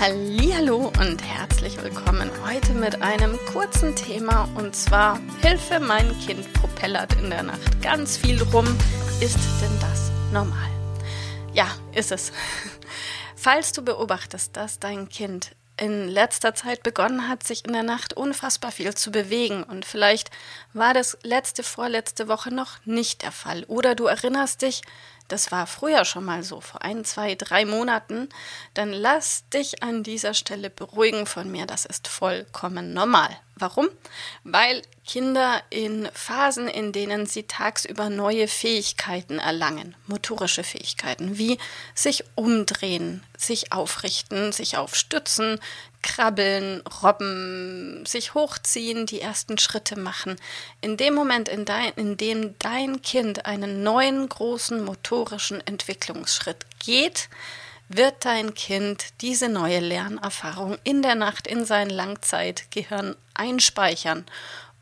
Hallo und herzlich willkommen heute mit einem kurzen Thema und zwar Hilfe, mein Kind propellert in der Nacht ganz viel rum. Ist denn das normal? Ja, ist es. Falls du beobachtest, dass dein Kind in letzter Zeit begonnen hat, sich in der Nacht unfassbar viel zu bewegen. Und vielleicht war das letzte, vorletzte Woche noch nicht der Fall. Oder du erinnerst dich, das war früher schon mal so, vor ein, zwei, drei Monaten, dann lass dich an dieser Stelle beruhigen von mir. Das ist vollkommen normal. Warum? Weil Kinder in Phasen, in denen sie tagsüber neue Fähigkeiten erlangen, motorische Fähigkeiten, wie sich umdrehen, sich aufrichten, sich aufstützen, krabbeln, robben, sich hochziehen, die ersten Schritte machen. In dem Moment, in, dein, in dem dein Kind einen neuen großen motorischen Entwicklungsschritt geht, wird dein Kind diese neue Lernerfahrung in der Nacht in sein Langzeitgehirn einspeichern.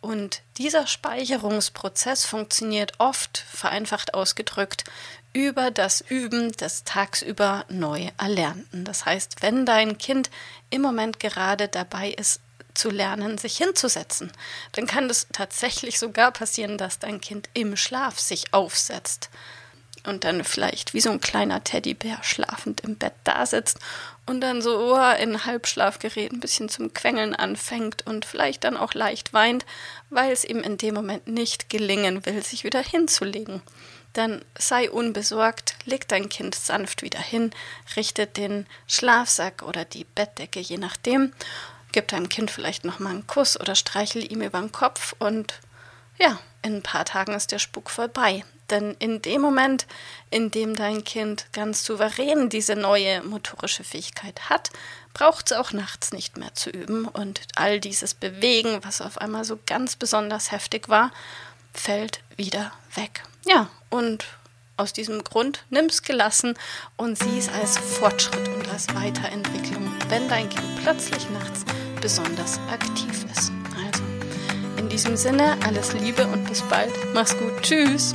Und dieser Speicherungsprozess funktioniert oft, vereinfacht ausgedrückt, über das Üben des tagsüber neu Erlernten. Das heißt, wenn dein Kind im Moment gerade dabei ist, zu lernen, sich hinzusetzen, dann kann es tatsächlich sogar passieren, dass dein Kind im Schlaf sich aufsetzt und dann vielleicht wie so ein kleiner Teddybär schlafend im Bett da sitzt und dann so oh, in Halbschlafgerät ein bisschen zum Quengeln anfängt und vielleicht dann auch leicht weint, weil es ihm in dem Moment nicht gelingen will, sich wieder hinzulegen. Dann sei unbesorgt, leg dein Kind sanft wieder hin, richte den Schlafsack oder die Bettdecke, je nachdem, gib deinem Kind vielleicht nochmal einen Kuss oder streichel ihm über den Kopf und ja, in ein paar Tagen ist der Spuk vorbei. Denn in dem Moment, in dem dein Kind ganz souverän diese neue motorische Fähigkeit hat, braucht es auch nachts nicht mehr zu üben und all dieses Bewegen, was auf einmal so ganz besonders heftig war, fällt wieder weg. Ja, und aus diesem Grund nimm es gelassen und sieh es als Fortschritt und als Weiterentwicklung, wenn dein Kind plötzlich nachts besonders aktiv ist. Also, in diesem Sinne, alles Liebe und bis bald. Mach's gut. Tschüss.